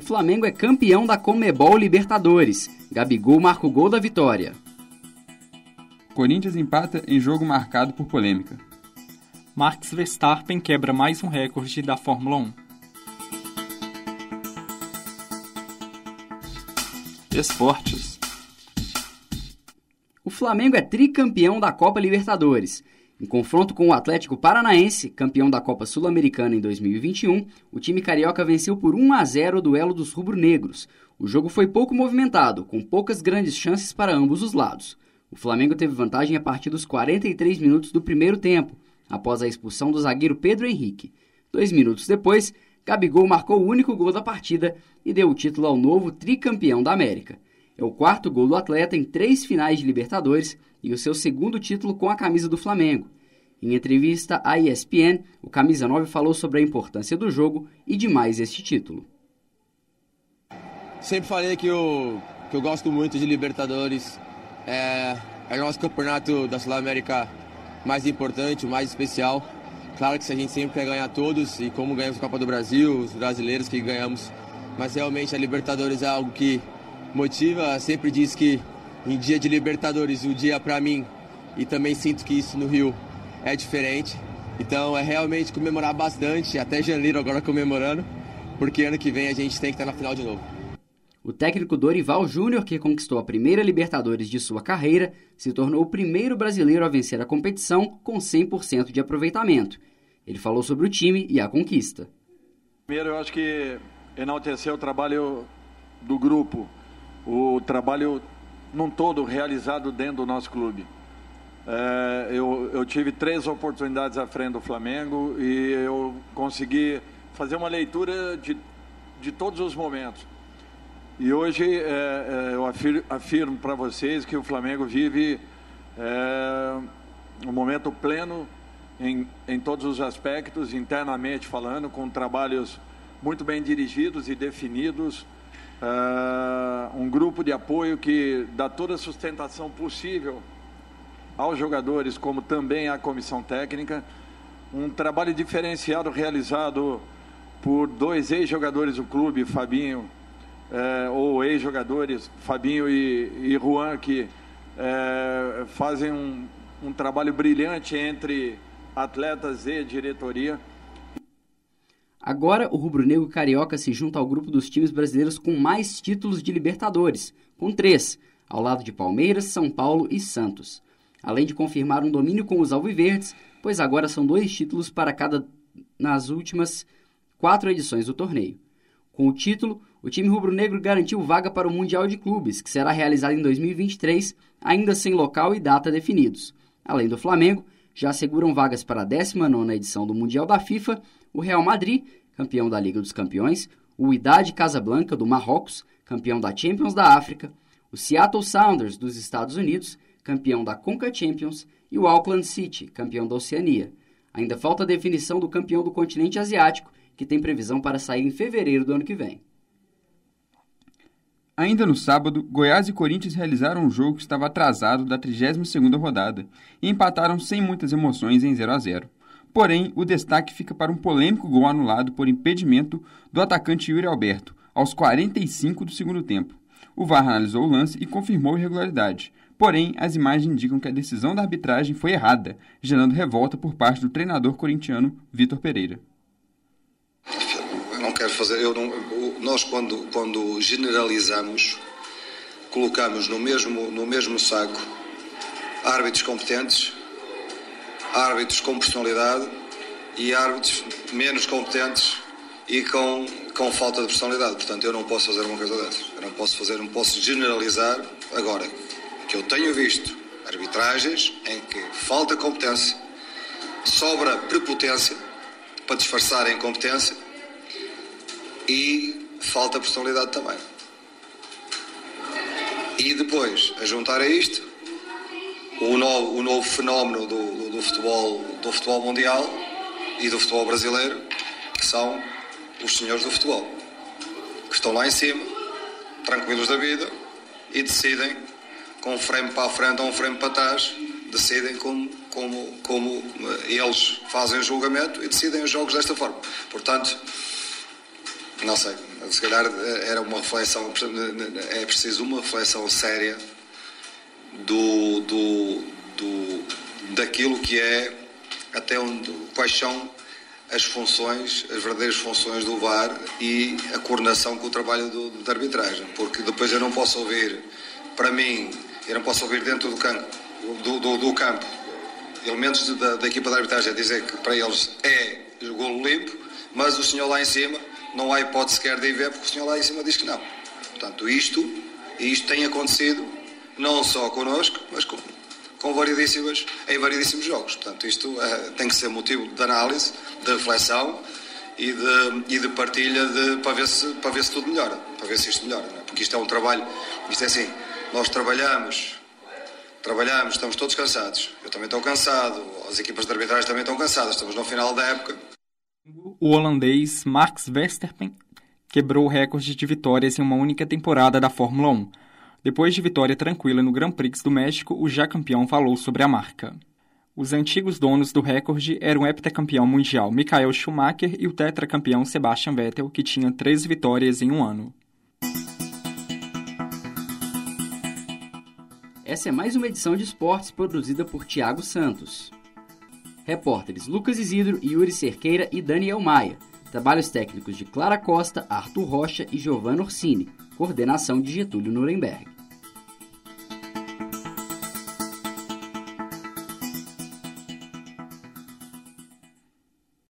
O Flamengo é campeão da Comebol Libertadores. Gabigol marca o gol da vitória. Corinthians empata em jogo marcado por polêmica. Max Verstappen quebra mais um recorde da Fórmula 1. Esportes. O Flamengo é tricampeão da Copa Libertadores. Em confronto com o Atlético Paranaense, campeão da Copa Sul-Americana em 2021, o time carioca venceu por 1 a 0 o duelo dos rubro-negros. O jogo foi pouco movimentado, com poucas grandes chances para ambos os lados. O Flamengo teve vantagem a partir dos 43 minutos do primeiro tempo, após a expulsão do zagueiro Pedro Henrique. Dois minutos depois, Gabigol marcou o único gol da partida e deu o título ao novo tricampeão da América. É o quarto gol do atleta em três finais de Libertadores e o seu segundo título com a camisa do Flamengo. Em entrevista à ESPN, o camisa 9 falou sobre a importância do jogo e de mais este título. Sempre falei que eu, que eu gosto muito de Libertadores. É, é o nosso campeonato da Sul-América mais importante, mais especial. Claro que se a gente sempre quer ganhar todos, e como ganhamos a Copa do Brasil, os brasileiros que ganhamos, mas realmente a Libertadores é algo que motiva, sempre diz que em dia de Libertadores, o dia para mim, e também sinto que isso no Rio é diferente. Então é realmente comemorar bastante, até janeiro agora comemorando, porque ano que vem a gente tem que estar na final de novo. O técnico Dorival Júnior, que conquistou a primeira Libertadores de sua carreira, se tornou o primeiro brasileiro a vencer a competição com 100% de aproveitamento. Ele falou sobre o time e a conquista. Primeiro, eu acho que enaltecer o trabalho do grupo, o trabalho num todo realizado dentro do nosso clube. É, eu, eu, tive três oportunidades à frente do Flamengo e eu consegui fazer uma leitura de, de todos os momentos. E hoje é, é, eu afirmo, afirmo para vocês que o Flamengo vive é, um momento pleno em, em todos os aspectos, internamente falando, com trabalhos muito bem dirigidos e definidos uh, um grupo de apoio que dá toda a sustentação possível aos jogadores, como também à comissão técnica. Um trabalho diferenciado realizado por dois ex-jogadores do clube, Fabinho, eh, ou ex-jogadores, Fabinho e, e Juan, que eh, fazem um, um trabalho brilhante entre atletas e diretoria. Agora, o rubro-negro carioca se junta ao grupo dos times brasileiros com mais títulos de Libertadores, com três, ao lado de Palmeiras, São Paulo e Santos. Além de confirmar um domínio com os alviverdes, pois agora são dois títulos para cada nas últimas quatro edições do torneio. Com o título, o time rubro-negro garantiu vaga para o Mundial de Clubes, que será realizado em 2023, ainda sem local e data definidos. Além do Flamengo, já asseguram vagas para a 19ª edição do Mundial da FIFA o Real Madrid, campeão da Liga dos Campeões, o Idade Casablanca, do Marrocos, campeão da Champions da África, o Seattle Sounders, dos Estados Unidos, campeão da Conca Champions, e o Auckland City, campeão da Oceania. Ainda falta a definição do campeão do continente asiático, que tem previsão para sair em fevereiro do ano que vem. Ainda no sábado, Goiás e Corinthians realizaram um jogo que estava atrasado da 32ª rodada e empataram sem muitas emoções em 0 a 0. Porém, o destaque fica para um polêmico gol anulado por impedimento do atacante Yuri Alberto, aos 45 do segundo tempo. O VAR analisou o lance e confirmou a irregularidade. Porém, as imagens indicam que a decisão da arbitragem foi errada, gerando revolta por parte do treinador corintiano Vitor Pereira. Eu não quero fazer. Eu não, nós, quando, quando generalizamos, colocamos no mesmo, no mesmo saco árbitros competentes árbitros com personalidade e árbitros menos competentes e com, com falta de personalidade. Portanto, eu não posso fazer uma coisa dessas. Eu não posso fazer, não posso generalizar. Agora, que eu tenho visto arbitragens em que falta competência, sobra prepotência para disfarçar a incompetência e falta personalidade também. E depois, a juntar a isto, o novo, o novo fenómeno do, do, do, futebol, do futebol mundial e do futebol brasileiro, que são os senhores do futebol, que estão lá em cima, tranquilos da vida, e decidem com um frame para a frente ou um frame para trás, decidem como, como, como eles fazem o julgamento e decidem os jogos desta forma. Portanto, não sei, se calhar era uma reflexão, é preciso uma reflexão séria do, do, do, daquilo que é até onde, quais são as funções, as verdadeiras funções do VAR e a coordenação com o trabalho do, da arbitragem, porque depois eu não posso ouvir, para mim, eu não posso ouvir dentro do campo, do, do, do campo elementos da, da, equipa de arbitragem a dizer que para eles é golo limpo, mas o senhor lá em cima não há hipótese sequer de ir ver porque o senhor lá em cima diz que não. Portanto, isto, isto tem acontecido não só connosco, mas com, com variedíssimas, em variedíssimos jogos. Portanto, isto é, tem que ser motivo de análise, de reflexão e de, e de partilha de, para, ver se, para ver se tudo melhora, para ver se isto melhora. É? Porque isto é um trabalho, isto é assim, nós trabalhamos, trabalhamos, estamos todos cansados. Eu também estou cansado, as equipas de arbitragem também estão cansadas, estamos no final da época. O holandês Max Verstappen quebrou o recorde de vitórias em uma única temporada da Fórmula 1 depois de vitória tranquila no Grand Prix do México, o já campeão falou sobre a marca. Os antigos donos do recorde eram o heptacampeão mundial Michael Schumacher e o tetracampeão Sebastian Vettel, que tinha três vitórias em um ano. Essa é mais uma edição de esportes produzida por Tiago Santos. Repórteres Lucas Isidro, Yuri Cerqueira e Daniel Maia. Trabalhos técnicos de Clara Costa, Arthur Rocha e Giovanna Orsini. Coordenação de Getúlio Nuremberg.